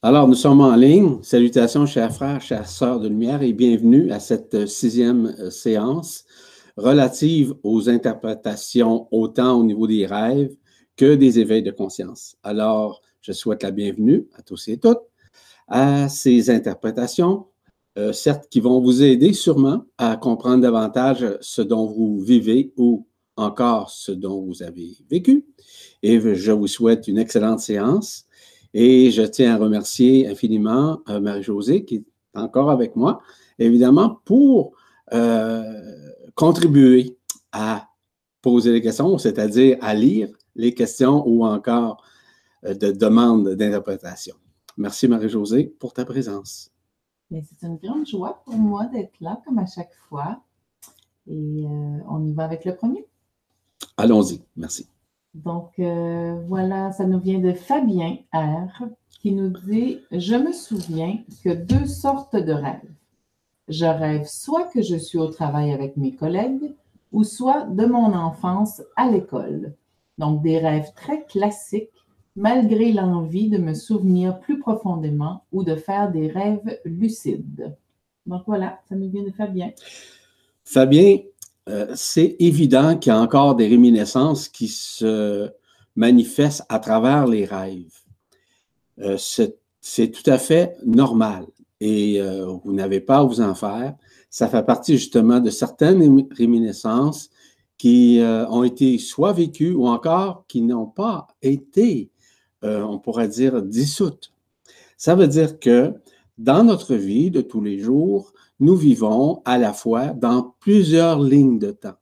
Alors, nous sommes en ligne. Salutations, chers frères, chères sœurs de lumière, et bienvenue à cette euh, sixième euh, séance relative aux interprétations autant au niveau des rêves que des éveils de conscience. Alors, je souhaite la bienvenue à tous et toutes à ces interprétations, euh, certes qui vont vous aider sûrement à comprendre davantage ce dont vous vivez ou encore ce dont vous avez vécu. Et je vous souhaite une excellente séance. Et je tiens à remercier infiniment euh, Marie-Josée qui est encore avec moi, évidemment, pour euh, contribuer à poser les questions, c'est-à-dire à lire les questions ou encore euh, de demandes d'interprétation. Merci Marie-Josée pour ta présence. C'est une grande joie pour moi d'être là, comme à chaque fois. Et on y va avec le premier. Allons-y. Merci. Donc euh, voilà, ça nous vient de Fabien R qui nous dit Je me souviens que deux sortes de rêves. Je rêve soit que je suis au travail avec mes collègues ou soit de mon enfance à l'école. Donc des rêves très classiques malgré l'envie de me souvenir plus profondément ou de faire des rêves lucides. Donc voilà, ça nous vient de Fabien. Fabien, euh, c'est évident qu'il y a encore des réminiscences qui se manifestent à travers les rêves. Euh, c'est tout à fait normal et euh, vous n'avez pas à vous en faire. Ça fait partie justement de certaines réminiscences qui ont été soit vécues ou encore qui n'ont pas été, on pourrait dire, dissoutes. Ça veut dire que dans notre vie de tous les jours, nous vivons à la fois dans plusieurs lignes de temps.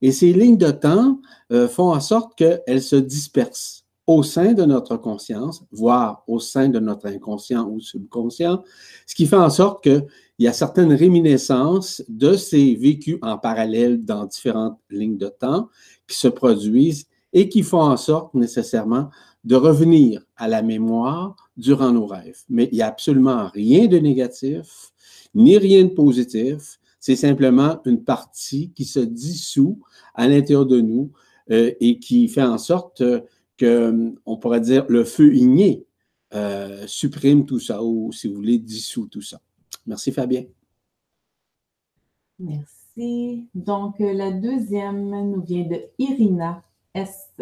Et ces lignes de temps euh, font en sorte qu'elles se dispersent au sein de notre conscience, voire au sein de notre inconscient ou subconscient, ce qui fait en sorte qu'il y a certaines réminiscences de ces vécus en parallèle dans différentes lignes de temps qui se produisent et qui font en sorte nécessairement de revenir à la mémoire durant nos rêves. Mais il n'y a absolument rien de négatif ni rien de positif. C'est simplement une partie qui se dissout à l'intérieur de nous euh, et qui fait en sorte que, on pourrait dire, le feu igné euh, supprime tout ça ou, si vous voulez, dissout tout ça. Merci, Fabien. Merci. Donc, euh, la deuxième nous vient de Irina S.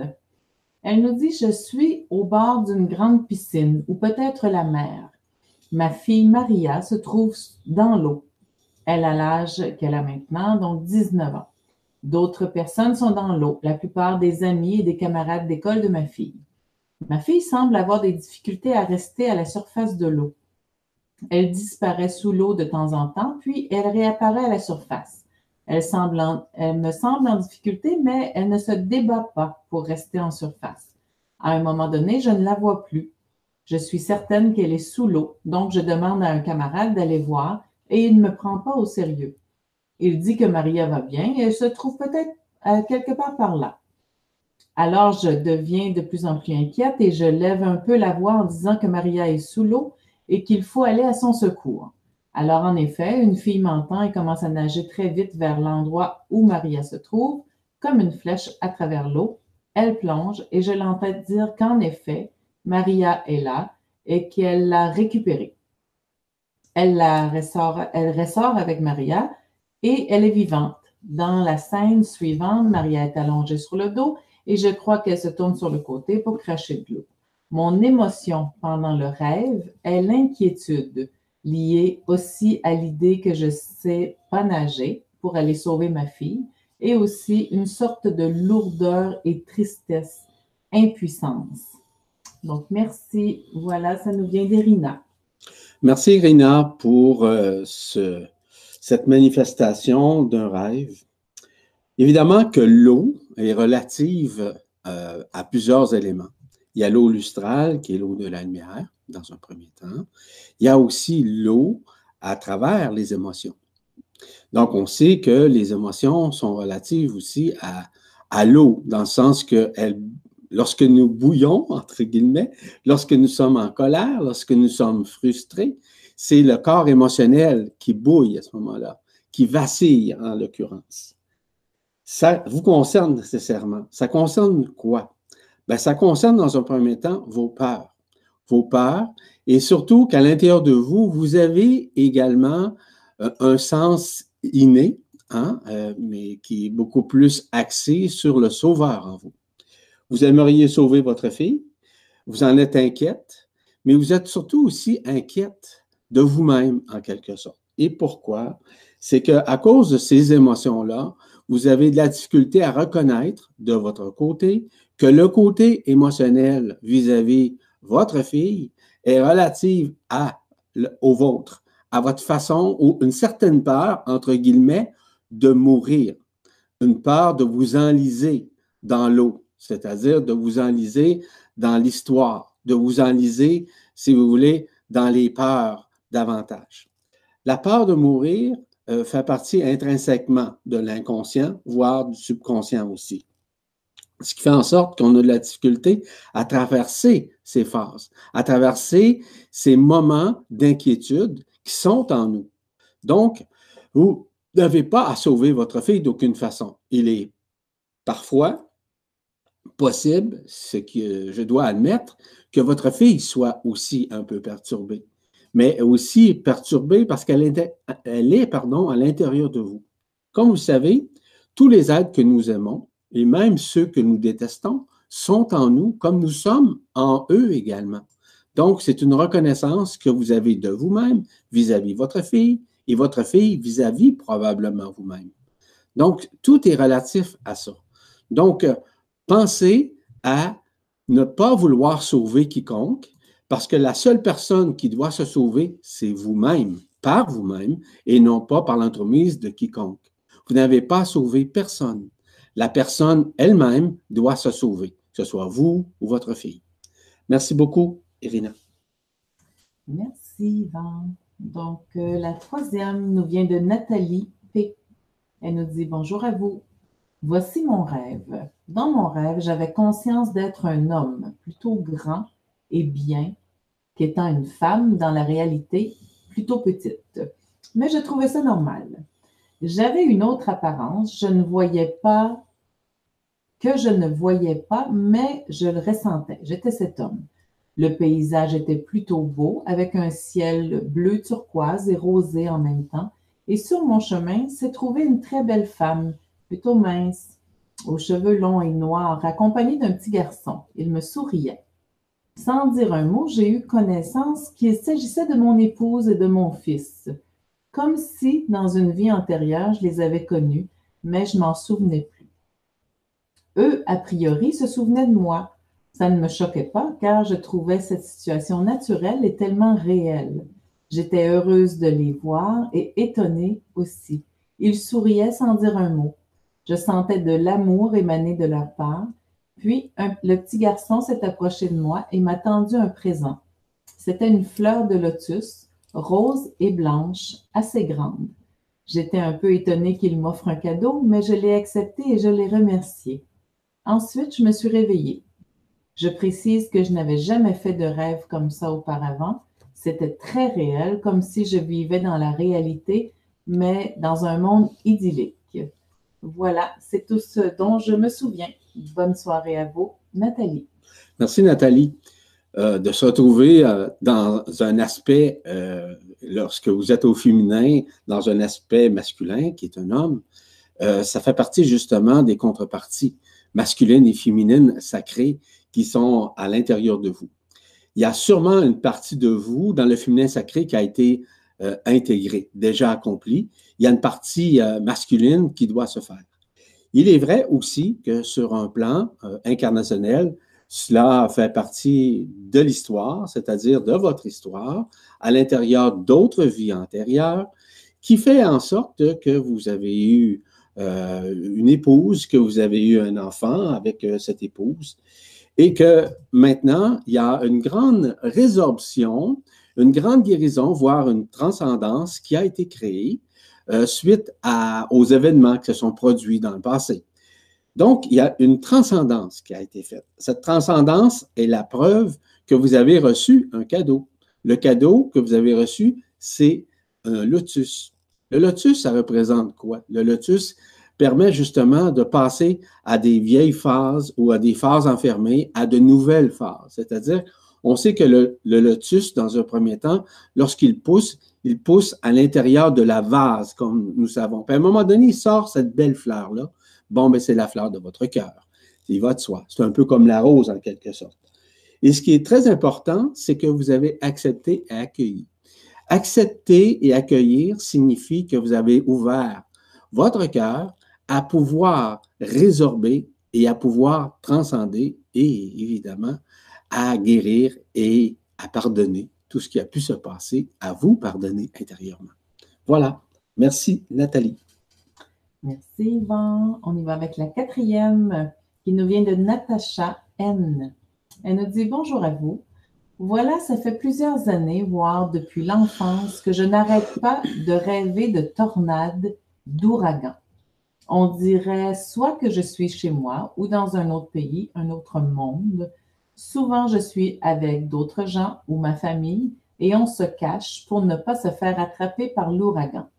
Elle nous dit Je suis au bord d'une grande piscine ou peut-être la mer. Ma fille Maria se trouve dans l'eau. Elle a l'âge qu'elle a maintenant, donc 19 ans. D'autres personnes sont dans l'eau, la plupart des amis et des camarades d'école de ma fille. Ma fille semble avoir des difficultés à rester à la surface de l'eau. Elle disparaît sous l'eau de temps en temps, puis elle réapparaît à la surface. Elle, semble elle me semble en difficulté, mais elle ne se débat pas pour rester en surface. À un moment donné, je ne la vois plus. Je suis certaine qu'elle est sous l'eau, donc je demande à un camarade d'aller voir et il ne me prend pas au sérieux. Il dit que Maria va bien et elle se trouve peut-être euh, quelque part par là. Alors je deviens de plus en plus inquiète et je lève un peu la voix en disant que Maria est sous l'eau et qu'il faut aller à son secours. Alors en effet, une fille m'entend et commence à nager très vite vers l'endroit où Maria se trouve, comme une flèche à travers l'eau. Elle plonge et je l'entends dire qu'en effet, Maria est là et qu'elle l'a récupérée. Elle, ressort, ressort avec Maria et elle est vivante. Dans la scène suivante, Maria est allongée sur le dos et je crois qu'elle se tourne sur le côté pour cracher de l'eau. Mon émotion pendant le rêve est l'inquiétude liée aussi à l'idée que je sais pas nager pour aller sauver ma fille et aussi une sorte de lourdeur et tristesse, impuissance. Donc, merci. Voilà, ça nous vient d'Irina. Merci, Irina, pour euh, ce, cette manifestation d'un rêve. Évidemment que l'eau est relative euh, à plusieurs éléments. Il y a l'eau lustrale, qui est l'eau de la lumière, dans un premier temps. Il y a aussi l'eau à travers les émotions. Donc, on sait que les émotions sont relatives aussi à, à l'eau, dans le sens qu'elles lorsque nous bouillons, entre guillemets, lorsque nous sommes en colère, lorsque nous sommes frustrés, c'est le corps émotionnel qui bouille à ce moment-là, qui vacille en l'occurrence. Ça vous concerne nécessairement. Ça concerne quoi? Ben, ça concerne dans un premier temps vos peurs, vos peurs, et surtout qu'à l'intérieur de vous, vous avez également euh, un sens inné, hein, euh, mais qui est beaucoup plus axé sur le sauveur en vous. Vous aimeriez sauver votre fille, vous en êtes inquiète, mais vous êtes surtout aussi inquiète de vous-même en quelque sorte. Et pourquoi? C'est qu'à cause de ces émotions-là, vous avez de la difficulté à reconnaître de votre côté que le côté émotionnel vis-à-vis votre fille est relative à, au vôtre, à votre façon ou une certaine peur, entre guillemets, de mourir, une peur de vous enliser dans l'eau, c'est-à-dire de vous enliser dans l'histoire, de vous enliser, si vous voulez, dans les peurs davantage. La peur de mourir euh, fait partie intrinsèquement de l'inconscient, voire du subconscient aussi ce qui fait en sorte qu'on a de la difficulté à traverser ces phases, à traverser ces moments d'inquiétude qui sont en nous. Donc, vous n'avez pas à sauver votre fille d'aucune façon. Il est parfois possible, ce que je dois admettre, que votre fille soit aussi un peu perturbée, mais aussi perturbée parce qu'elle est, pardon, à l'intérieur de vous. Comme vous savez, tous les êtres que nous aimons, et même ceux que nous détestons sont en nous comme nous sommes en eux également. Donc, c'est une reconnaissance que vous avez de vous-même vis-à-vis votre fille et votre fille vis-à-vis probablement vous-même. Donc, tout est relatif à ça. Donc, pensez à ne pas vouloir sauver quiconque parce que la seule personne qui doit se sauver, c'est vous-même, par vous-même, et non pas par l'entremise de quiconque. Vous n'avez pas sauvé personne la personne elle-même doit se sauver, que ce soit vous ou votre fille. Merci beaucoup, Irina. Merci, Yvan. Donc, euh, la troisième nous vient de Nathalie P. Elle nous dit Bonjour à vous. Voici mon rêve. Dans mon rêve, j'avais conscience d'être un homme plutôt grand et bien qu'étant une femme dans la réalité plutôt petite. Mais je trouvais ça normal. J'avais une autre apparence, je ne voyais pas, que je ne voyais pas, mais je le ressentais. J'étais cet homme. Le paysage était plutôt beau, avec un ciel bleu turquoise et rosé en même temps. Et sur mon chemin s'est trouvée une très belle femme, plutôt mince, aux cheveux longs et noirs, accompagnée d'un petit garçon. Il me souriait. Sans dire un mot, j'ai eu connaissance qu'il s'agissait de mon épouse et de mon fils comme si, dans une vie antérieure, je les avais connus, mais je m'en souvenais plus. Eux, a priori, se souvenaient de moi. Ça ne me choquait pas, car je trouvais cette situation naturelle et tellement réelle. J'étais heureuse de les voir et étonnée aussi. Ils souriaient sans dire un mot. Je sentais de l'amour émaner de leur part. Puis le petit garçon s'est approché de moi et m'a tendu un présent. C'était une fleur de lotus rose et blanche, assez grande. J'étais un peu étonnée qu'il m'offre un cadeau, mais je l'ai accepté et je l'ai remercié. Ensuite, je me suis réveillée. Je précise que je n'avais jamais fait de rêve comme ça auparavant. C'était très réel, comme si je vivais dans la réalité, mais dans un monde idyllique. Voilà, c'est tout ce dont je me souviens. Bonne soirée à vous, Nathalie. Merci, Nathalie. Euh, de se retrouver euh, dans un aspect, euh, lorsque vous êtes au féminin, dans un aspect masculin, qui est un homme, ça fait partie justement des contreparties masculines et féminines sacrées qui sont à l'intérieur de vous. Il y a sûrement une partie de vous dans le féminin sacré qui a été intégrée, déjà accomplie. Il y a une partie masculine qui doit se faire. Il est vrai aussi que sur un plan incarnationnel, cela fait partie de l'histoire, c'est-à-dire de votre histoire, à l'intérieur d'autres vies antérieures, qui fait en sorte que vous avez eu euh, une épouse, que vous avez eu un enfant avec euh, cette épouse, et que maintenant, il y a une grande résorption, une grande guérison, voire une transcendance qui a été créée euh, suite aux événements qui se sont produits dans le passé. Donc, il y a une transcendance qui a été faite. Cette transcendance est la preuve que vous avez reçu un cadeau. Le cadeau que vous avez reçu, c'est un lotus. Le lotus, ça représente quoi? Le lotus permet justement de passer à des vieilles phases ou à des phases enfermées à de nouvelles phases. C'est-à-dire, On sait que le, lotus, dans un premier temps, lorsqu'il pousse, il pousse à l'intérieur de la vase, comme nous savons. Puis à un moment donné, il sort cette belle fleur-là. Bon, ben, c'est la fleur de votre cœur. Il va de soi. C'est un peu comme la rose, en quelque sorte. Et ce qui est très important, c'est que vous avez accepté et accueilli. Accepter et accueillir signifie que vous avez ouvert votre cœur à pouvoir résorber et à pouvoir transcender et évidemment à guérir et à pardonner tout ce qui a pu se passer, à vous pardonner intérieurement. Voilà. Merci, Nathalie. Merci, Yvan. On y va avec la quatrième qui nous vient de Natacha N. Elle nous dit Bonjour à vous. Voilà, ça fait plusieurs années, voire depuis l'enfance, que je n'arrête pas de rêver de tornades, d'ouragans. On dirait soit que je suis chez moi ou dans un autre pays, un autre monde. Souvent, je suis avec d'autres gens ou ma famille et on se cache pour ne pas se faire attraper par l'ouragan.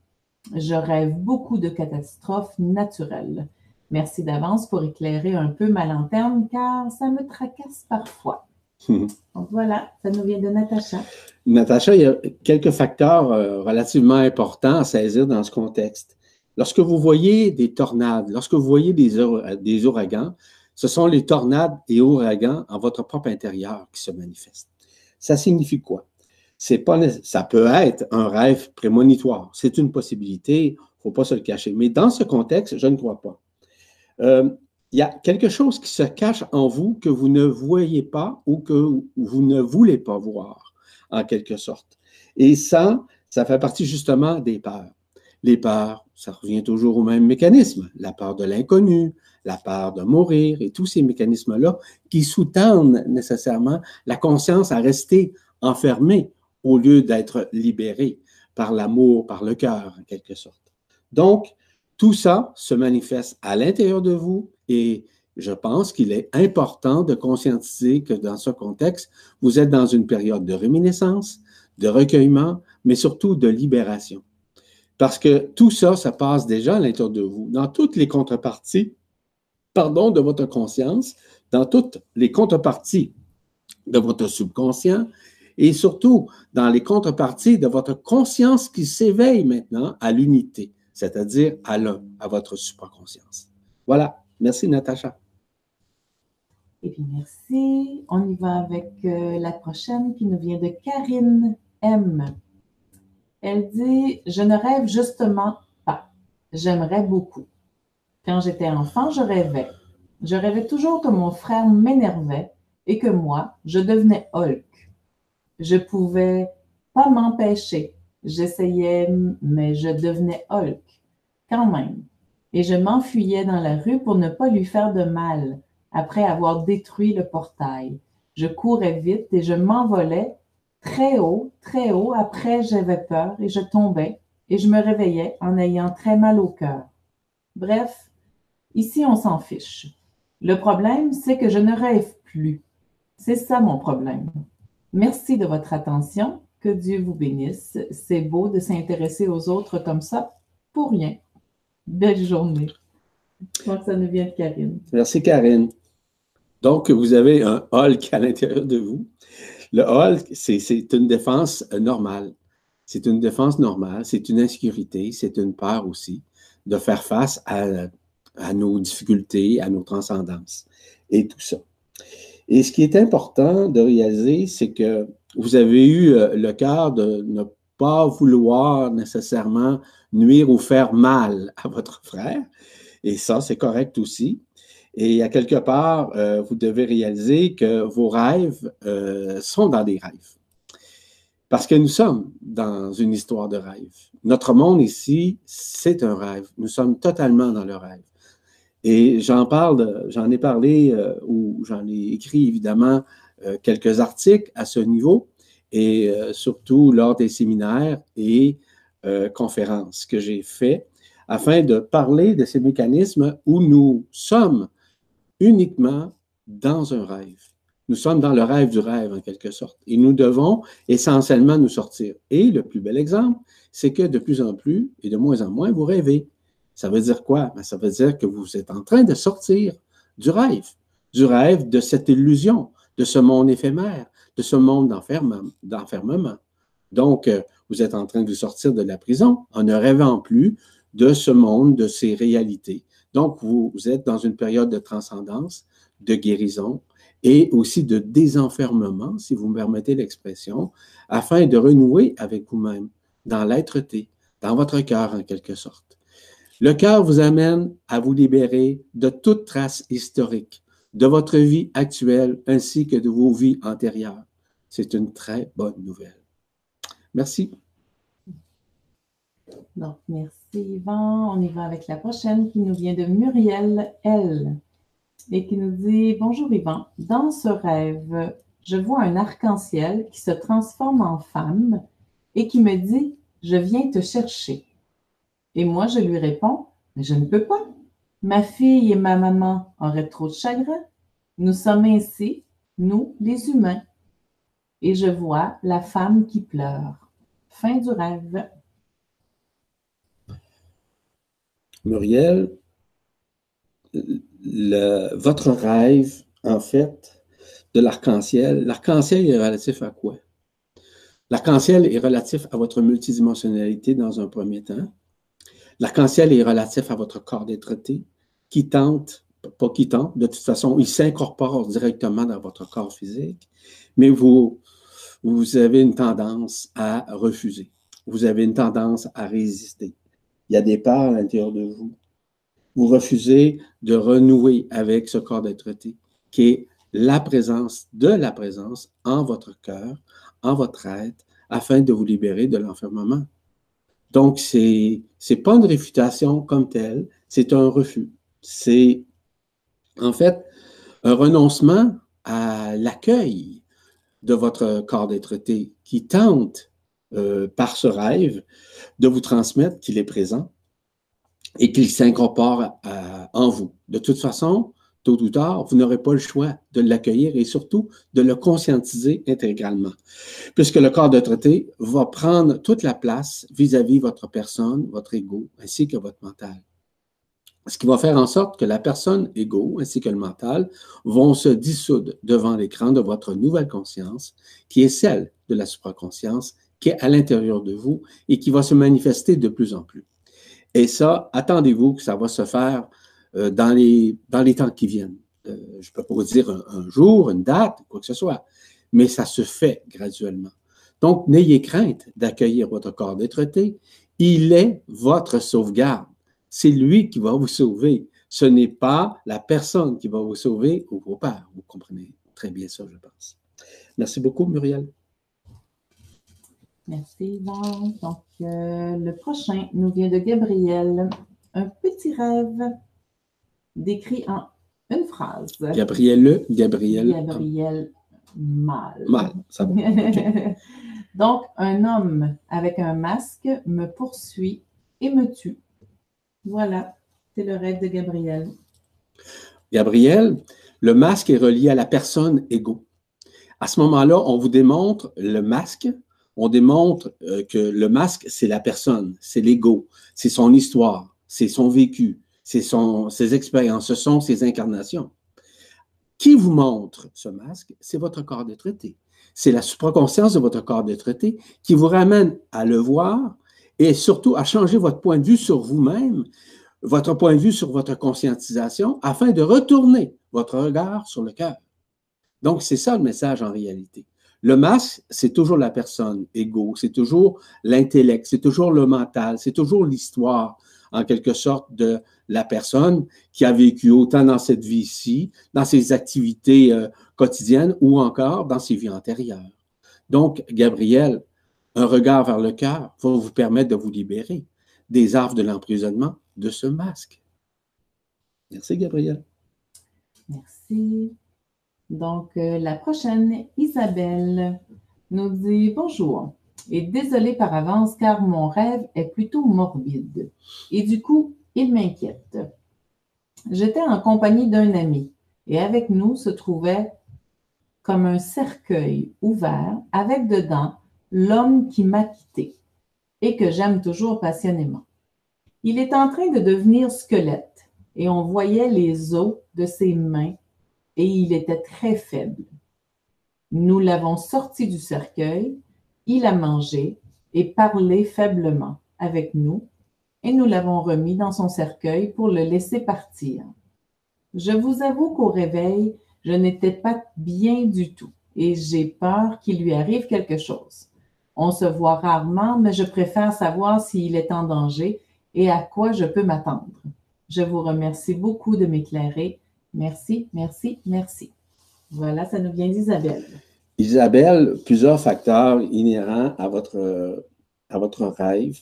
Je rêve beaucoup de catastrophes naturelles. Merci d'avance pour éclairer un peu ma lanterne car ça me tracasse parfois. Donc voilà, ça nous vient de Natacha. Natacha, il y a quelques facteurs euh, relativement importants à saisir dans ce contexte. Lorsque vous voyez des tornades, lorsque vous voyez des, des ouragans, ce sont les tornades et ouragans en votre propre intérieur qui se manifestent. Ça signifie quoi? Pas, ça peut être un rêve prémonitoire. C'est une possibilité, il ne faut pas se le cacher. Mais dans ce contexte, je ne crois pas. Euh, il y a quelque chose qui se cache en vous que vous ne voyez pas ou que vous ne voulez pas voir, en quelque sorte. Et ça, ça fait partie justement des peurs. Les peurs, ça revient toujours au même mécanisme, la peur de l'inconnu, la peur de mourir et tous ces mécanismes-là qui sous-tendent nécessairement la conscience à rester enfermée au lieu d'être libérée par l'amour, par le cœur, en quelque sorte. Donc, tout ça se manifeste à l'intérieur de vous et je pense qu'il est important de conscientiser que dans ce contexte, vous êtes dans une période de réminiscence, de recueillement, mais surtout de libération. Parce que tout ça, ça passe déjà à l'intérieur de vous. Dans toutes les contreparties, pardon, de votre conscience, dans toutes les contreparties de votre subconscient et surtout dans les contreparties de votre conscience qui s'éveille maintenant à l'unité c'est-à-dire à l'un, à votre supraconscience. Voilà. Merci, Natacha. Et puis, merci. On y va avec euh, la prochaine qui nous vient de Karine M. Elle dit Je ne rêve justement pas. J'aimerais beaucoup. Quand j'étais enfant, je rêvais. Je rêvais toujours que mon frère m'énervait et que moi, je devenais Hulk. Je pouvais pas m'empêcher J'essayais, mais je devenais Hulk, quand même. Et je m'enfuyais dans la rue pour ne pas lui faire de mal, après avoir détruit le portail. Je courais vite et je m'envolais très haut, très haut. Après, j'avais peur et je tombais et je me réveillais en ayant très mal au cœur. Bref, ici, on s'en fiche. Le problème, c'est que je ne rêve plus. C'est ça mon problème. Merci de votre attention que Dieu vous bénisse. C'est beau de s'intéresser aux autres comme ça pour rien. Belle journée. Je crois que ça nous vient de Karine. Merci, Karine. Donc, vous avez un Hulk à l'intérieur de vous. Le Hulk, c'est une défense normale. C'est une défense normale, c'est une insécurité, c'est une peur aussi de faire face à, à nos difficultés, à nos transcendances et tout ça. Et ce qui est important de réaliser, c'est que vous avez eu euh, le cœur de ne pas vouloir nécessairement nuire ou faire mal à votre frère. Et ça, c'est correct aussi. Et à quelque part, euh, vous devez réaliser que vos rêves euh, sont dans des rêves. Parce que nous sommes dans une histoire de rêve. Notre monde ici, c'est un rêve. Nous sommes totalement dans le rêve. Et j'en parle, j'en ai parlé ou j'en ai écrit évidemment euh, quelques articles à ce niveau et euh, surtout lors des séminaires et euh, conférences que j'ai fait afin de parler de ces mécanismes où nous sommes uniquement dans un rêve. Nous sommes dans le rêve du rêve, en quelque sorte. Et nous devons essentiellement nous sortir. Et le plus bel exemple, c'est que de plus en plus et de moins en moins, vous rêvez. Ça veut dire quoi? Ben, ça veut dire que vous êtes en train de sortir du rêve, du rêve de cette illusion, de ce monde éphémère, de ce monde d'enfermement. Donc, euh, vous êtes en train de sortir de la prison en ne rêvant plus de ce monde, de ces réalités. Donc, vous, êtes dans une période de transcendance, de guérison et aussi de désenfermement, si vous me permettez l'expression, afin de renouer avec vous-même dans l'être-té, dans votre cœur en quelque sorte. Le cœur vous amène à vous libérer de toute trace historique de votre vie actuelle ainsi que de vos vies antérieures. C'est une très bonne nouvelle. Merci. Donc, merci Yvan. On y va avec la prochaine qui nous vient de Muriel L. et qui nous dit Bonjour Yvan. Dans ce rêve, je vois un arc-en-ciel qui se transforme en femme et qui me dit Je viens te chercher. Et moi, je lui réponds Mais je ne peux pas. Ma fille et ma maman auraient trop de chagrin. Nous sommes ainsi, nous, les humains. Et je vois la femme qui pleure. Fin du rêve. Muriel, votre rêve, en fait, de l'arc-en-ciel, l'arc-en-ciel est relatif à quoi? L'arc-en-ciel est relatif à votre multidimensionnalité dans un premier temps. L'arc-en-ciel est relatif à votre corps d'être qui tente, pas qui tente, de toute façon, il s'incorpore directement dans votre corps physique, mais vous, vous avez une tendance à refuser. Vous avez une tendance à résister. Il y a des parts à l'intérieur de vous. Vous refusez de renouer avec ce corps d'être qui est la présence de la présence en votre cœur, en votre être, afin de vous libérer de l'enfermement. Donc, c'est n'est pas une réfutation comme telle, c'est un refus. C'est en fait un renoncement à l'accueil de votre corps d'être qui tente, euh, par ce rêve, de vous transmettre qu'il est présent et qu'il s'incorpore en vous. De toute façon, tôt ou tard, vous n'aurez pas le choix de l'accueillir et surtout de le conscientiser intégralement, puisque le corps de traité va prendre toute la place vis-à-vis -vis votre personne, votre ego, ainsi que votre mental. Ce qui va faire en sorte que la personne ego ainsi que le mental vont se dissoudre devant l'écran de votre nouvelle conscience, qui est celle de la supraconscience, qui est à l'intérieur de vous et qui va se manifester de plus en plus. Et ça, attendez-vous que ça va se faire euh, dans, les, dans les temps qui viennent. Euh, je ne peux pas vous dire un, jour, une date, quoi que ce soit, mais ça se fait graduellement. Donc, n'ayez crainte d'accueillir votre corps d'être Il est votre sauvegarde. C'est lui qui va vous sauver. Ce n'est pas la personne qui va vous sauver ou vos pères. Vous comprenez très bien ça, je pense. Merci beaucoup, Muriel. Merci. Donc, euh, le prochain nous vient de Gabriel. Un petit rêve décrit en une phrase. Gabriel, Gabriel. Gabriel mal. Mal, ça va. Donc, un homme avec un masque me poursuit et me tue. Voilà, c'est le rêve de Gabriel. Gabriel, le masque est relié à la personne égaux. À ce moment-là, on vous démontre le masque, on démontre euh, que le masque, c'est la personne, c'est l'ego, c'est son histoire, c'est son vécu, c'est ses expériences, ce sont ses incarnations. Qui vous montre ce masque? C'est votre corps de traité. C'est la supraconscience de votre corps de traité qui vous ramène à le voir et surtout à changer votre point de vue sur vous-même, votre point de vue sur votre conscientisation, afin de retourner votre regard sur le cœur. Donc, c'est ça le message en réalité. Le masque, c'est toujours la personne égaux, c'est toujours l'intellect, c'est toujours le mental, c'est toujours l'histoire, en quelque sorte, de la personne qui a vécu autant dans cette vie-ci, dans ses activités euh, quotidiennes ou encore dans ses vies antérieures. Donc, Gabriel, un regard vers le cœur va vous permettre de vous libérer des arbres de l'emprisonnement de ce masque. Merci, Gabriel. Merci. Donc, euh, la prochaine, Isabelle, nous dit bonjour. Et désolé par avance car mon rêve est plutôt morbide. Et du coup, il m'inquiète. J'étais en compagnie d'un ami et avec nous se trouvait comme un cercueil ouvert avec dedans l'homme qui m'a quitté et que j'aime toujours passionnément. Il est en train de devenir squelette et on voyait les os de ses mains et il était très faible. Nous l'avons sorti du cercueil, il a mangé et parlé faiblement avec nous, et nous l'avons remis dans son cercueil pour le laisser partir. Je vous avoue qu'au réveil, je n'étais pas bien du tout et j'ai peur qu'il lui arrive quelque chose. On se voit rarement, mais je préfère savoir s'il est en danger et à quoi je peux m'attendre. Je vous remercie beaucoup de m'éclairer. Merci, merci, merci. Voilà, ça nous vient d'Isabelle. Isabelle, plusieurs facteurs inhérents à votre, à votre rêve.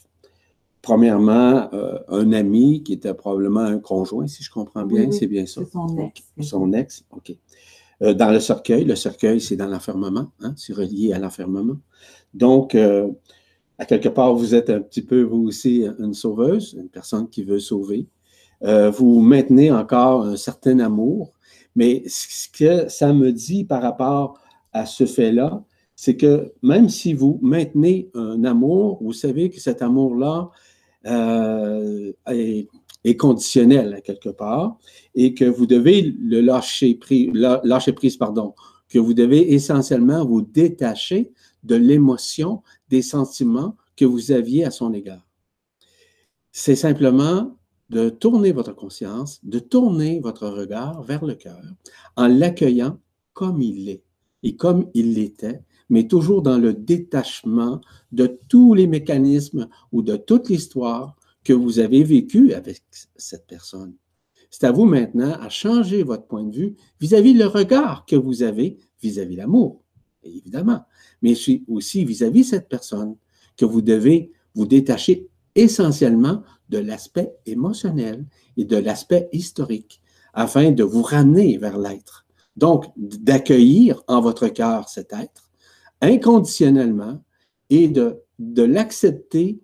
Premièrement, euh, un ami qui était probablement un conjoint, si je comprends bien, c'est bien ça. Son ex. Son ex, OK. Euh, dans le cercueil, le cercueil, c'est dans l'enfermement, hein, c'est relié à l'enfermement. Donc, euh, à quelque part, vous êtes un petit peu, vous aussi, une sauveuse, une personne qui veut sauver. Vous maintenez encore un certain amour, mais ce que ça me dit par rapport à ce fait-là, c'est que même si vous maintenez un amour, vous savez que cet amour-là euh, est, conditionnel quelque part et que vous devez le lâcher prise, lâcher prise, pardon, que vous devez essentiellement vous détacher de l'émotion, des sentiments que vous aviez à son égard. C'est simplement de tourner votre conscience, de tourner votre regard vers le cœur en l'accueillant comme il est et comme il l'était, mais toujours dans le détachement de tous les mécanismes ou de toute l'histoire que vous avez vécue avec cette personne. C'est à vous maintenant à changer votre point de vue vis-à-vis le regard que vous avez vis-à-vis l'amour, évidemment, mais aussi vis-à-vis -vis cette personne que vous devez vous détacher essentiellement de l'aspect émotionnel et de l'aspect historique afin de vous ramener vers l'être. Donc, d'accueillir en votre cœur cet être inconditionnellement et de, l'accepter,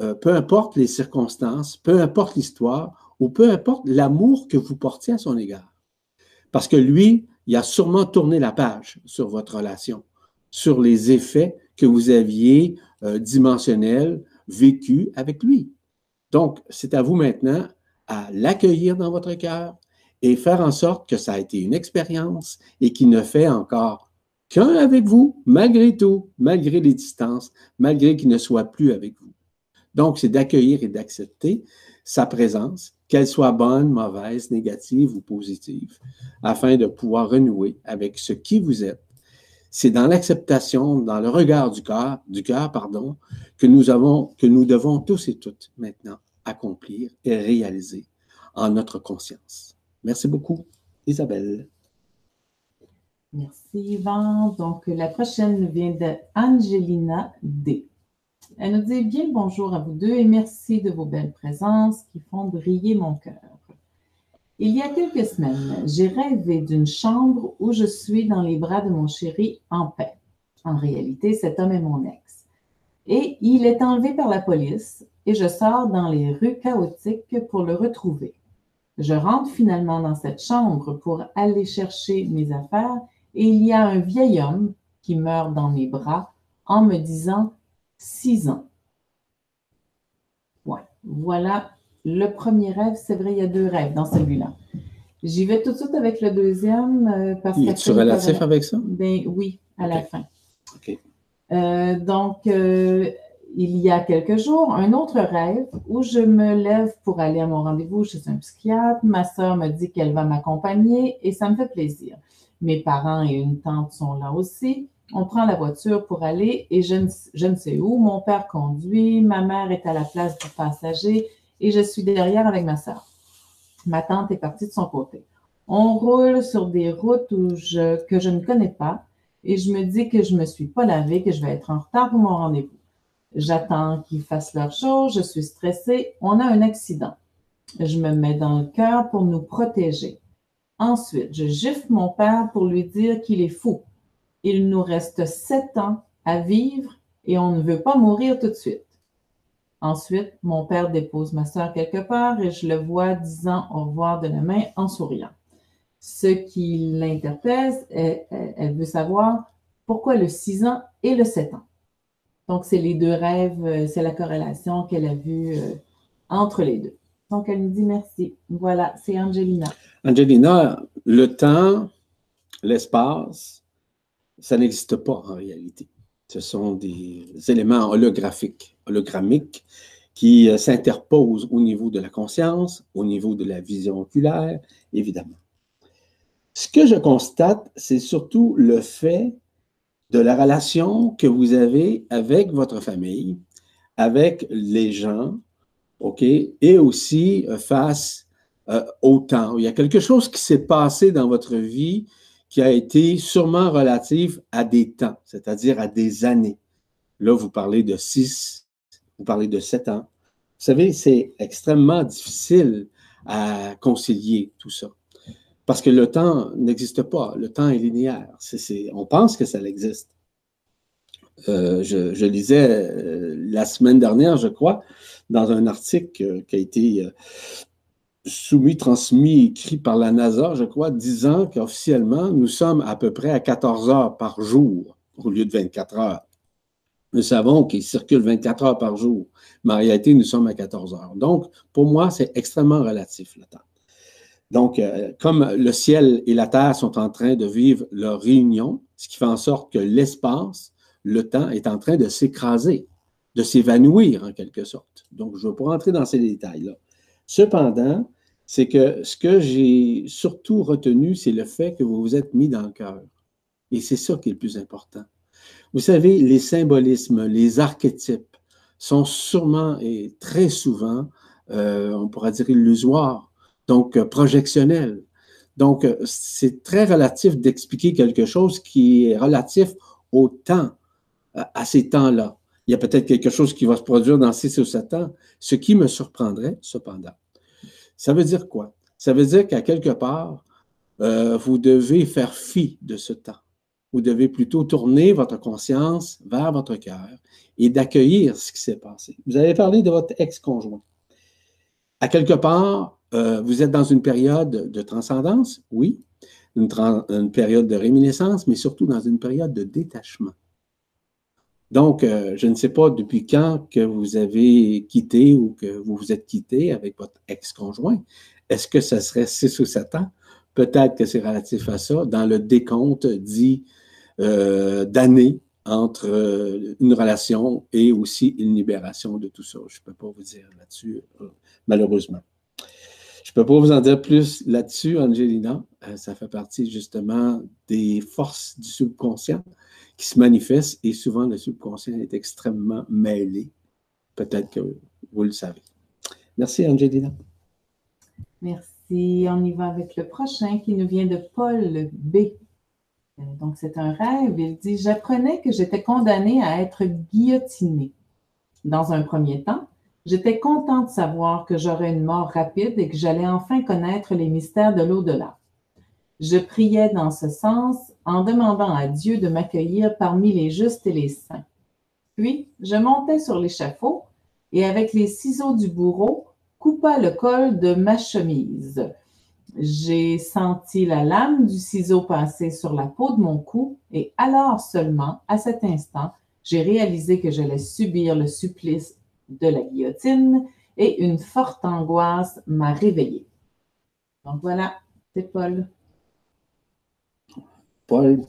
euh, peu importe les circonstances, peu importe l'histoire ou peu importe l'amour que vous portiez à son égard. Parce que lui, il a sûrement tourné la page sur votre relation, sur les effets que vous aviez euh, dimensionnels vécus avec lui. Donc, c'est à vous maintenant à l'accueillir dans votre cœur et faire en sorte que ça a été une expérience et qu'il ne fait encore qu'un avec vous, malgré tout, malgré les distances, malgré qu'il ne soit plus avec vous. Donc, c'est d'accueillir et d'accepter sa présence, qu'elle soit bonne, mauvaise, négative ou positive, afin de pouvoir renouer avec ce qui vous êtes. C'est dans l'acceptation, dans le regard du cœur, pardon, que nous que nous devons tous et toutes maintenant accomplir et réaliser en notre conscience. Merci beaucoup, Isabelle. Merci, Yvan. Donc, la prochaine vient de Angelina D. Elle nous dit bien bonjour à vous deux et merci de vos belles présences qui font briller mon cœur. Il y a quelques semaines, j'ai rêvé d'une chambre où je suis dans les bras de mon chéri en paix. En réalité, cet homme est mon ex. Et il est enlevé par la police et je sors dans les rues chaotiques pour le retrouver. Je rentre finalement dans cette chambre pour aller chercher mes affaires et il y a un vieil homme qui meurt dans mes bras en me disant six ans. Voilà le premier rêve. C'est vrai, il y a deux rêves dans celui-là. J'y vais tout de suite avec le deuxième. Euh, parce que tu relatif avec ça? Ben, oui, à la fin. OK. Euh, donc, euh, il y a quelques jours, un autre rêve où je me lève pour aller à mon rendez-vous chez un psychiatre. Ma sœur me dit qu'elle va m'accompagner et ça me fait plaisir. Mes parents et une tante sont là aussi. On prend la voiture pour aller et je ne, sais où. Mon père conduit, ma mère est à la place du passager et je suis derrière avec ma sœur. Ma tante est partie de son côté. On roule sur des routes que je ne connais pas et je me dis que je ne me suis pas lavée, que je vais être en retard pour mon rendez-vous. J'attends qu'ils fassent leur chose, je suis stressée, on a un accident. Je me mets dans le cœur pour nous protéger. Ensuite, je gifle mon père pour lui dire qu'il est fou. Il nous reste sept ans à vivre et on ne veut pas mourir tout de suite. Ensuite, mon père dépose ma soeur quelque part et je le vois disant au revoir de la main en souriant. Ce qui l'interpelle, elle, veut savoir pourquoi le six ans et le sept ans. Donc, c'est les deux rêves, euh, c'est la corrélation qu'elle a vue euh, entre les deux. Donc, elle nous dit merci. Voilà, c'est Angelina. Angelina, le temps, l'espace ça n'existe pas en réalité. Ce sont des éléments holographiques, qui euh, s'interposent au niveau de la conscience, au niveau de la vision oculaire, évidemment. Ce que je constate, c'est surtout le fait de la relation que vous avez avec votre famille, avec les gens, OK, et aussi euh, face euh, au temps. Il y a quelque chose qui s'est passé dans votre vie qui a été sûrement relatif à des temps, c'est-à-dire à des années. Là, vous parlez de six, vous parlez de sept ans. Vous savez, c'est extrêmement difficile à concilier tout ça. Parce que le temps n'existe pas, le temps est linéaire. on pense que ça existe. Euh, je, lisais euh, la semaine dernière, je crois, dans un article qui a été euh, soumis, transmis, écrit par la NASA, je crois, disant qu'officiellement, nous sommes à peu près à 14 heures par jour au lieu de 24 heures. Nous savons qu'il circule 24 heures par jour, mais en réalité, nous sommes à 14 heures. Donc, pour moi, c'est extrêmement relatif le temps. Donc, euh, comme le ciel et la terre sont en train de vivre leur réunion, ce qui fait en sorte que l'espace, le temps est en train de s'écraser, de s'évanouir en quelque sorte. Donc, je ne vais pas rentrer dans ces détails-là. Cependant, c'est que ce que j'ai surtout retenu, c'est le fait que vous vous êtes mis dans le cœur. Et c'est ça qui est le plus important. Vous savez, les symbolismes, les archétypes sont sûrement et très souvent, euh, on pourrait dire illusoires, donc euh, projectionnels. Donc, euh, c'est très relatif d'expliquer quelque chose qui est relatif au temps, à ces temps-là. Il y a peut-être quelque chose qui va se produire dans six ou sept ans, ce qui me surprendrait cependant. Ça veut dire quoi? Ça veut dire qu'à quelque part, vous devez faire fi de ce temps. Vous devez plutôt tourner votre conscience vers votre cœur et d'accueillir ce qui s'est passé. Vous avez parlé de votre ex-conjoint. À quelque part, euh, vous êtes dans une période de transcendance, oui, une, période de réminiscence, mais surtout dans une période de détachement. Donc, euh, je ne sais pas depuis quand que vous avez quitté ou que vous vous êtes quitté avec votre ex-conjoint. Est-ce que ce serait six ou sept ans? Peut-être que c'est relatif à ça, dans le décompte dit euh, d'années entre euh, une relation et aussi une libération de tout ça. Je ne peux pas vous dire là-dessus, malheureusement. Je ne peux pas vous en dire plus là-dessus, Angelina. ça fait partie justement des forces du subconscient qui se manifeste et souvent le subconscient est extrêmement mêlé. Peut-être que vous le savez. Merci, Angelina. Merci. On y va avec le prochain qui nous vient de Paul B. Euh, donc, c'est un rêve. Il dit J'apprenais que j'étais condamné à être guillotiné. Dans un premier temps, j'étais content de savoir que j'aurais une mort rapide et que j'allais enfin connaître les mystères de l'au-delà. Je priais dans ce sens en demandant à Dieu de m'accueillir parmi les justes et les saints. Puis, je montais sur l'échafaud et avec les ciseaux du bourreau, coupa le col de ma chemise. J'ai senti la lame du ciseau passer sur la peau de mon cou et alors seulement, à cet instant, j'ai réalisé que j'allais subir le supplice de la guillotine et une forte angoisse m'a réveillée. Donc voilà, c'est Paul. Paul,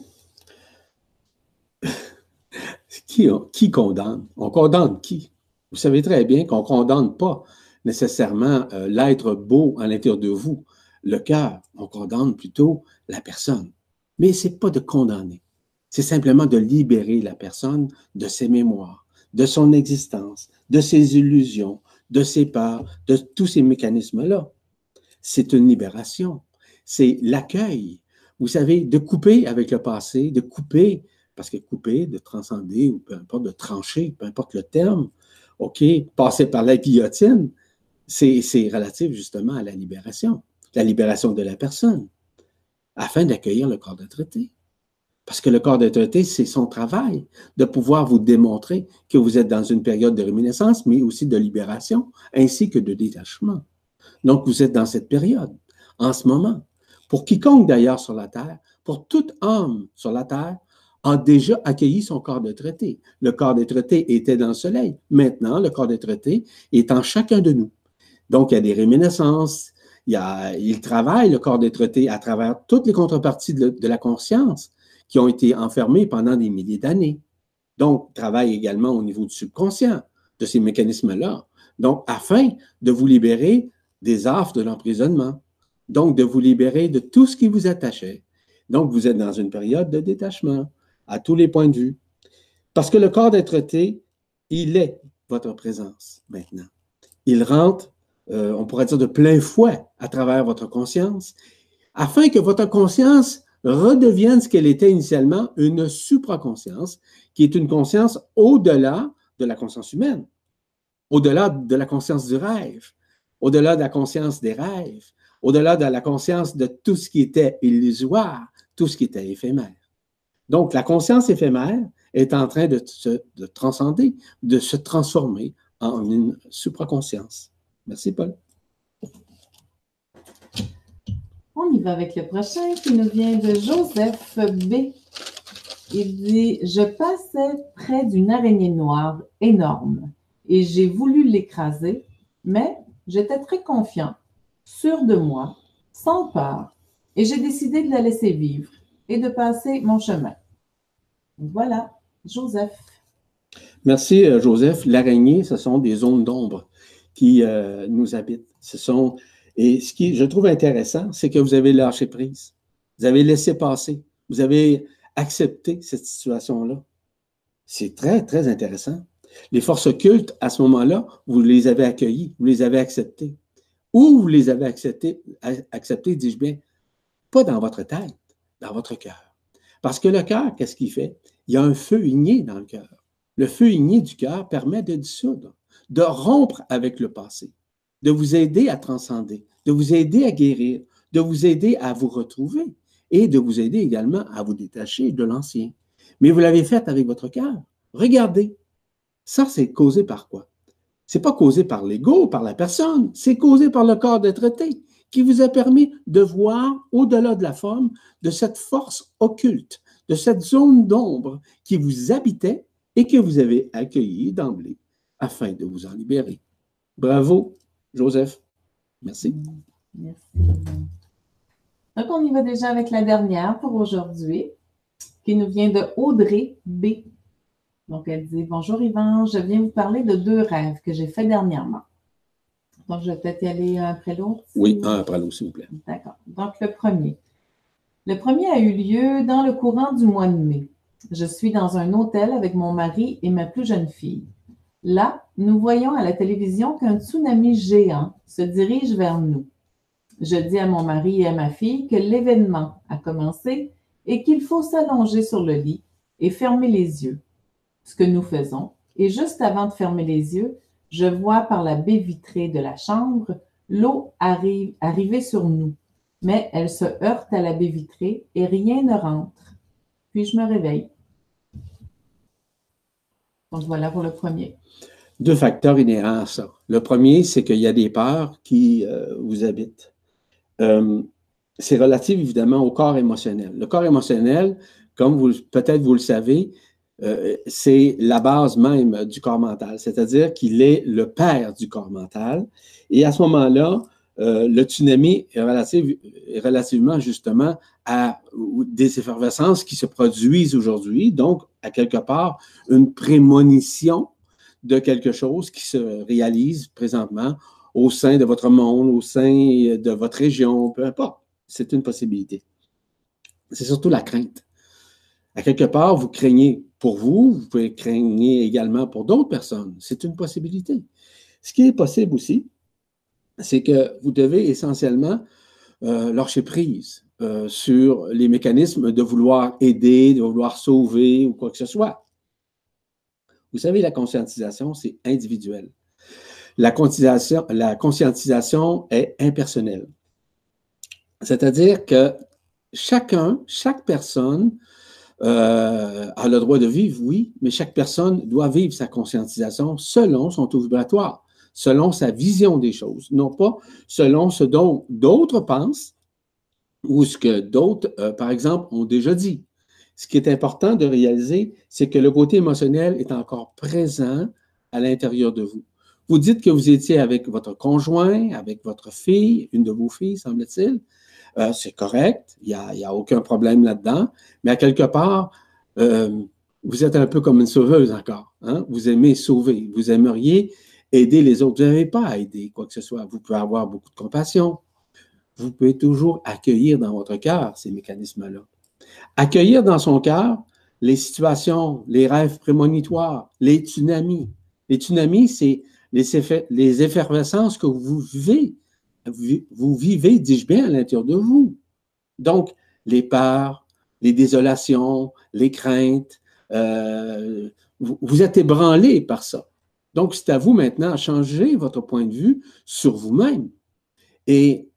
qui, qui condamne? On condamne qui? Vous savez très bien qu'on ne condamne pas nécessairement euh, l'être beau à l'intérieur de vous, le cœur. On condamne plutôt la personne. Mais ce n'est pas de condamner. C'est simplement de libérer la personne de ses mémoires, de son existence, de ses illusions, de ses peurs, de tous ces mécanismes-là. C'est une libération. C'est l'accueil vous savez, de couper avec le passé, de couper, parce que couper, de transcender, ou peu importe, de trancher, peu importe le terme, OK, passer par la guillotine, c'est relatif justement à la libération, la libération de la personne, afin d'accueillir le corps de traité. Parce que le corps de traité, c'est son travail de pouvoir vous démontrer que vous êtes dans une période de réminiscence, mais aussi de libération, ainsi que de détachement. Donc, vous êtes dans cette période, en ce moment. Pour quiconque d'ailleurs sur la terre, pour tout homme sur la terre, a déjà accueilli son corps de traité. Le corps de traité était dans le soleil. Maintenant, le corps de traité est en chacun de nous. Donc, il y a des réminiscences, il, travaille, le corps traité, à travers toutes les contreparties de, la conscience qui ont été enfermés pendant des milliers d'années. Donc, travaille également au niveau du subconscient de ces mécanismes-là. Donc, afin de vous libérer des affres de l'emprisonnement. Donc, de vous libérer de tout ce qui vous attachait. Donc, vous êtes dans une période de détachement à tous les points de vue. Parce que le corps d'être il est votre présence maintenant. Il rentre, euh, on pourrait dire, de plein fouet à travers votre conscience, afin que votre conscience redevienne ce qu'elle était initialement, une supraconscience, qui est une conscience au-delà de la conscience humaine, au-delà de la conscience du rêve, au-delà de la conscience des rêves, au-delà de la conscience de tout ce qui était illusoire, tout ce qui était éphémère. Donc, la conscience éphémère est en train de transcender, de se transformer en une supraconscience. Merci, Paul. On y va avec le prochain qui nous vient de Joseph B. Il dit Je passais près d'une araignée noire énorme et j'ai voulu l'écraser, mais j'étais très confiant, sûr de moi, sans peur, et j'ai décidé de la laisser vivre et de passer mon chemin. Voilà, Joseph. Merci, euh, Joseph. L'araignée, ce sont des zones d'ombre qui euh, nous habitent. Ce sont, et ce qui, je trouve intéressant, c'est que vous avez lâché prise. Vous avez laissé passer. Vous avez accepté cette situation-là. C'est très, très intéressant. Les forces occultes, à ce moment-là, vous les avez accueillies, vous les avez acceptées. Ou vous les avez acceptées, dis-je bien, pas dans votre tête, dans votre cœur. Parce que le cœur, qu'est-ce qu'il fait? Il y a un feu igné dans le cœur. Le feu igné du cœur permet de dissoudre, de rompre avec le passé, de vous aider à transcender, de vous aider à guérir, de vous aider à vous retrouver et de vous aider également à vous détacher de l'ancien. Mais vous l'avez fait avec votre cœur. Regardez. Ça, c'est causé par quoi? C'est pas causé par l'ego, par la personne, c'est causé par le corps d'être qui vous a permis de voir au-delà de la forme de cette force occulte, de cette zone d'ombre qui vous habitait et que vous avez accueillie d'emblée afin de vous en libérer. Bravo, Joseph. Merci. Merci. Donc, on y va déjà avec la dernière pour aujourd'hui, qui nous vient de Audrey B. Donc, elle dit Bonjour Yvan, je viens vous parler de deux rêves que j'ai faits dernièrement. Donc, je vais peut-être y aller un après l'autre. Oui, un après l'autre, s'il vous plaît. D'accord. Donc, le premier. Le premier a eu lieu dans le courant du mois de mai. Je suis dans un hôtel avec mon mari et ma plus jeune fille. Là, nous voyons à la télévision qu'un tsunami géant se dirige vers nous. Je dis à mon mari et à ma fille que l'événement a commencé et qu'il faut s'allonger sur le lit et fermer les yeux. Ce que nous faisons. Et juste avant de fermer les yeux, je vois par la baie vitrée de la chambre l'eau arrive, arriver sur nous, mais elle se heurte à la baie vitrée et rien ne rentre. Puis je me réveille. Donc voilà pour le premier. Deux facteurs inhérents à ça. Le premier, c'est qu'il y a des peurs qui euh, vous habitent. Euh, c'est relatif évidemment au corps émotionnel. Le corps émotionnel, comme peut-être vous le savez, euh, c'est la base même du corps mental, c'est-à-dire qu'il est le père du corps mental. Et à ce moment-là, euh, le tsunami est, relativement justement à des effervescences qui se produisent aujourd'hui, donc à quelque part une prémonition de quelque chose qui se réalise présentement au sein de votre monde, au sein de votre région, peu importe. C'est une possibilité. C'est surtout la crainte. À quelque part, vous craignez pour vous, vous pouvez craindre également pour d'autres personnes. C'est une possibilité. Ce qui est possible aussi, c'est que vous devez essentiellement euh, lâcher prise euh, sur les mécanismes de vouloir aider, de vouloir sauver ou quoi que ce soit. Vous savez, la conscientisation, c'est individuel. La conscientisation, est impersonnelle. C'est-à-dire que chacun, chaque personne euh, a le droit de vivre, oui, mais chaque personne doit vivre sa conscientisation selon son taux vibratoire, selon sa vision des choses, non pas selon ce dont d'autres pensent ou ce que d'autres, euh, par exemple, ont déjà dit. Ce qui est important de réaliser, c'est que le côté émotionnel est encore présent à l'intérieur de vous. Vous dites que vous étiez avec votre conjoint, avec votre fille, une de vos filles, semble-t-il. euh, c'est correct, il n'y a, aucun problème là-dedans, mais à quelque part, euh, vous êtes un peu comme une sauveuse encore. Hein? Vous aimez sauver, vous aimeriez aider les autres. Vous n'avez pas à aider quoi que ce soit. Vous pouvez avoir beaucoup de compassion. Vous pouvez toujours accueillir dans votre cœur ces mécanismes-là. Accueillir dans son cœur les situations, les rêves prémonitoires, les tsunamis. Les tsunamis, c'est les, effervescences que vous vivez. Vous vivez, dis-je bien, à l'intérieur de vous. Donc, les peurs, les désolations, les craintes, euh, vous, êtes ébranlé par ça. Donc, c'est à vous maintenant à changer votre point de vue sur vous-même. Et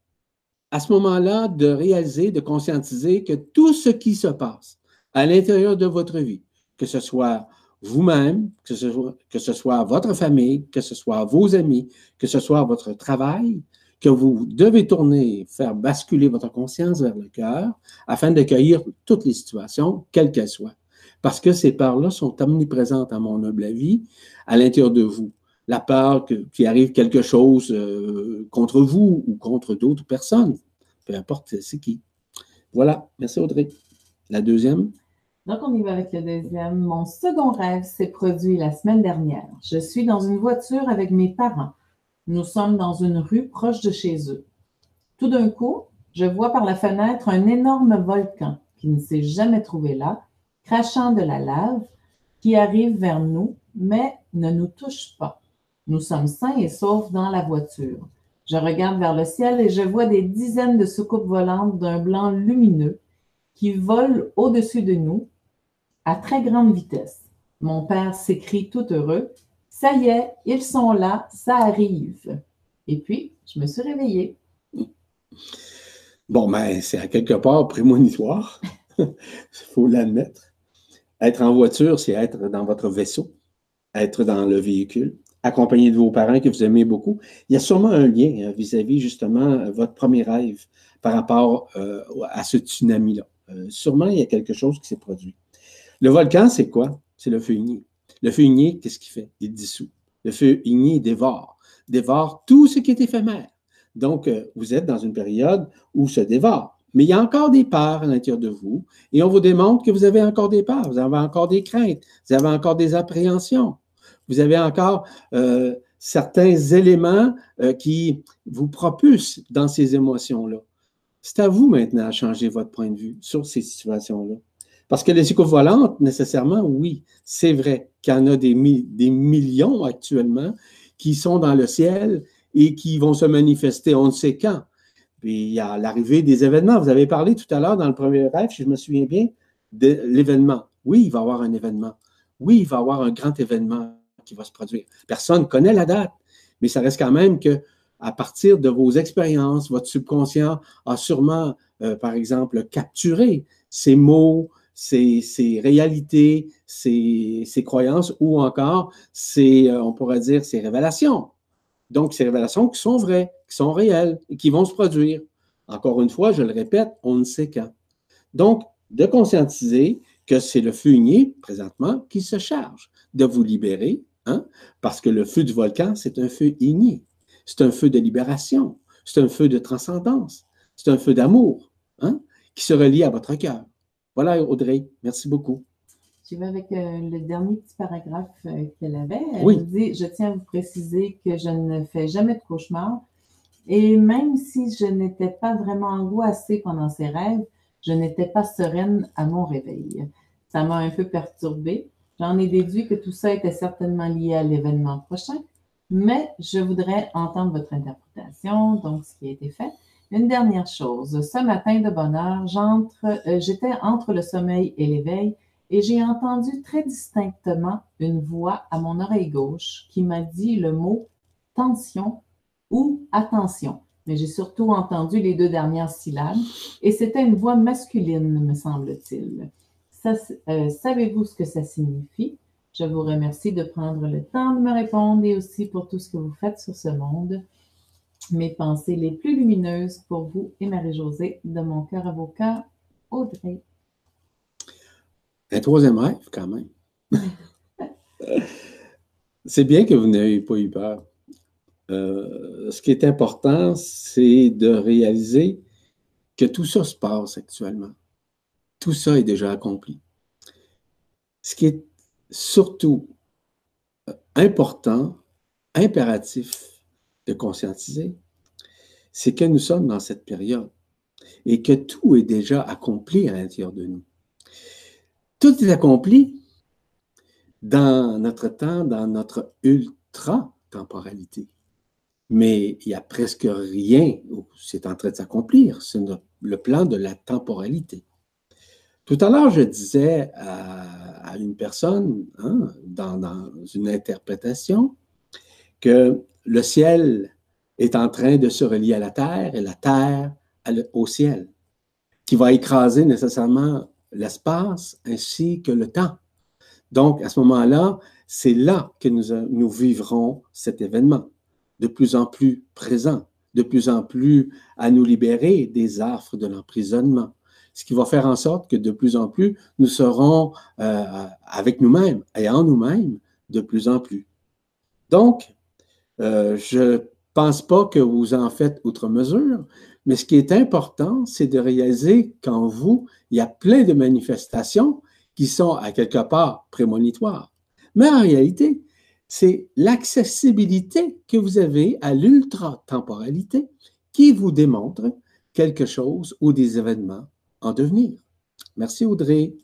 à ce moment-là, de réaliser, de conscientiser que tout ce qui se passe à l'intérieur de votre vie, que ce soit vous-même, que, ce soit, que ce soit votre famille, que ce soit vos amis, que ce soit votre travail, que vous devez tourner, faire basculer votre conscience vers le cœur afin d'accueillir toutes les situations, quelles qu'elles soient. Parce que ces peurs-là sont omniprésentes à mon humble avis, à l'intérieur de vous. La peur qu'il arrive quelque chose euh, contre vous ou contre d'autres personnes, peu importe c'est qui. Voilà. Merci Audrey. La deuxième. Donc, on y va avec le deuxième. Mon second rêve s'est produit la semaine dernière. Je suis dans une voiture avec mes parents. Nous sommes dans une rue proche de chez eux. Tout d'un coup, je vois par la fenêtre un énorme volcan qui ne s'est jamais trouvé là, crachant de la lave, qui arrive vers nous, mais ne nous touche pas. Nous sommes sains et saufs dans la voiture. Je regarde vers le ciel et je vois des dizaines de soucoupes volantes d'un blanc lumineux qui volent au-dessus de nous à très grande vitesse. Mon père s'écrie tout heureux. Ça y est, ils sont là, ça arrive. Et puis, je me suis réveillée. Bon, ben, c'est à quelque part prémonitoire. Il faut l'admettre. Être en voiture, c'est être dans votre vaisseau, être dans le véhicule, accompagné de vos parents que vous aimez beaucoup. Il y a sûrement un lien hein, vis-à-vis justement votre premier rêve par rapport euh, à ce tsunami-là. Euh, sûrement, il y a quelque chose qui s'est produit. Le volcan, c'est quoi? C'est le feu igné. Le feu igné, qu'est-ce qu'il fait? Il dissout. Le feu igné dévore, dévore tout ce qui est éphémère. Donc, euh, vous êtes dans une période où se dévore. Mais il y a encore des peurs à l'intérieur de vous et on vous démontre que vous avez encore des peurs, vous avez encore des craintes, vous avez encore des appréhensions, vous avez encore euh, certains éléments qui vous propulsent dans ces émotions-là. C'est à vous maintenant à changer votre point de vue sur ces situations-là. Parce que les éco-volantes, nécessairement, oui, c'est vrai qu'il y en a des, des, millions actuellement qui sont dans le ciel et qui vont se manifester on ne sait quand. Puis il y a l'arrivée des événements. Vous avez parlé tout à l'heure dans le premier rêve, si je me souviens bien, de l'événement. Oui, il va y avoir un événement. Oui, il va y avoir un grand événement qui va se produire. Personne ne connaît la date, mais ça reste quand même que à partir de vos expériences, votre subconscient a sûrement, euh, par exemple, capturé ces mots, ces, réalités, ces, croyances ou encore ces, euh, on pourrait dire, ces révélations. Donc, ces révélations qui sont vraies, qui sont réelles et qui vont se produire. Encore une fois, je le répète, on ne sait quand. Donc, de conscientiser que c'est le feu igné, présentement, qui se charge de vous libérer, hein, parce que le feu du volcan, c'est un feu igné. C'est un feu de libération. C'est un feu de transcendance. C'est un feu d'amour hein, qui se relie à votre cœur. Voilà, Audrey. Merci beaucoup. Je vais avec euh, le dernier petit paragraphe euh, qu'elle avait. Elle dit Je tiens à vous préciser que je ne fais jamais de cauchemar. Et même si je n'étais pas vraiment angoissée pendant ces rêves, je n'étais pas sereine à mon réveil. Ça m'a un peu perturbée. J'en ai déduit que tout ça était certainement lié à l'événement prochain mais je voudrais entendre votre interprétation, donc ce qui a été fait. Une dernière chose, ce matin de bonne heure, euh, j'étais entre le sommeil et l'éveil et j'ai entendu très distinctement une voix à mon oreille gauche qui m'a dit le mot tension ou attention. Mais j'ai surtout entendu les deux dernières syllabes et c'était une voix masculine, me semble-t-il. Euh, savez-vous ce que ça signifie? Je vous remercie de prendre le temps de me répondre et aussi pour tout ce que vous faites sur ce monde. Mes pensées les plus lumineuses pour vous et Marie-Josée, de mon cœur à vos cœurs, Audrey. Un troisième rêve, quand même. c'est bien que vous n'ayez pas eu peur. Euh, ce qui est important, c'est de réaliser que tout ça se passe actuellement. Tout ça est déjà accompli. Ce qui est surtout euh, important, impératif de conscientiser, c'est que nous sommes dans cette période et que tout est déjà accompli à l'intérieur de nous. Tout est accompli dans notre temps, dans notre ultra-temporalité. Mais il n'y a presque rien, c'est en train de s'accomplir, c'est le plan de la temporalité. Tout à l'heure, je disais à, une personne, hein, dans, une interprétation, que le ciel est en train de se relier à la terre et la terre au ciel, qui va écraser nécessairement l'espace ainsi que le temps. Donc, à ce moment-là, c'est là que nous, nous vivrons cet événement, de plus en plus présent, de plus en plus à nous libérer des affres de l'emprisonnement, ce qui va faire en sorte que de plus en plus, nous serons euh, avec nous-mêmes et en nous-mêmes de plus en plus. Donc, euh, je ne pense pas que vous en faites outre mesure, mais ce qui est important, c'est de réaliser qu'en vous, il y a plein de manifestations qui sont à quelque part prémonitoires. Mais en réalité, c'est l'accessibilité que vous avez à l'ultra-temporalité qui vous démontre quelque chose ou des événements en devenir. Merci Audrey.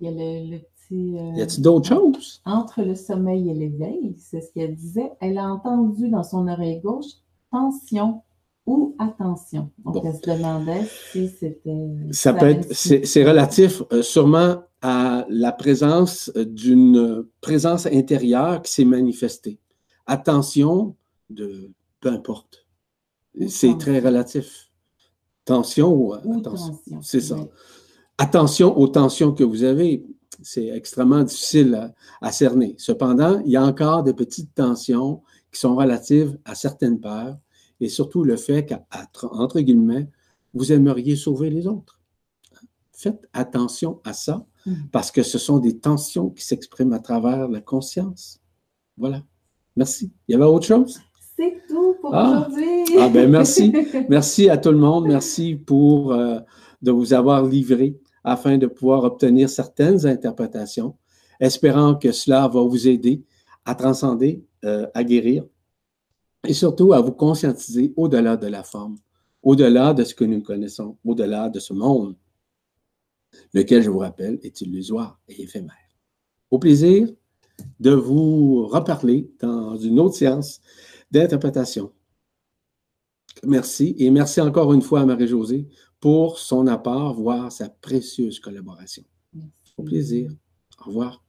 Il y a le, petit. Euh, y a-t-il d'autres choses? Entre le sommeil et l'éveil, c'est ce qu'elle disait. Elle a entendu dans son oreille gauche tension ou attention. Donc, elle se demandait si c'était. Ça peut être, c'est relatif euh, sûrement à la présence d'une présence intérieure qui s'est manifestée. Attention de peu importe. C'est très relatif. Tension ou, attention. C'est ça. Attention aux tensions que vous avez. C'est extrêmement difficile à, cerner. Cependant, il y a encore des petites tensions qui sont relatives à certaines peurs et surtout le fait qu'entre guillemets, vous aimeriez sauver les autres. Faites attention à ça. Parce que ce sont des tensions qui s'expriment à travers la conscience. Voilà. Merci. Il y avait autre chose? C'est tout pour ah. aujourd'hui. Ah ben merci. merci à tout le monde. Merci pour euh, de vous avoir livré afin de pouvoir obtenir certaines interprétations, espérant que cela va vous aider à transcender, euh, à guérir et surtout à vous conscientiser au-delà de la forme, au-delà de ce que nous connaissons, au-delà de ce monde, lequel, je vous rappelle, est illusoire et éphémère. Au plaisir de vous reparler dans une autre séance d'interprétation. Merci et merci encore une fois à Marie-Josée pour son apport, voire sa précieuse collaboration. Au plaisir. Au revoir.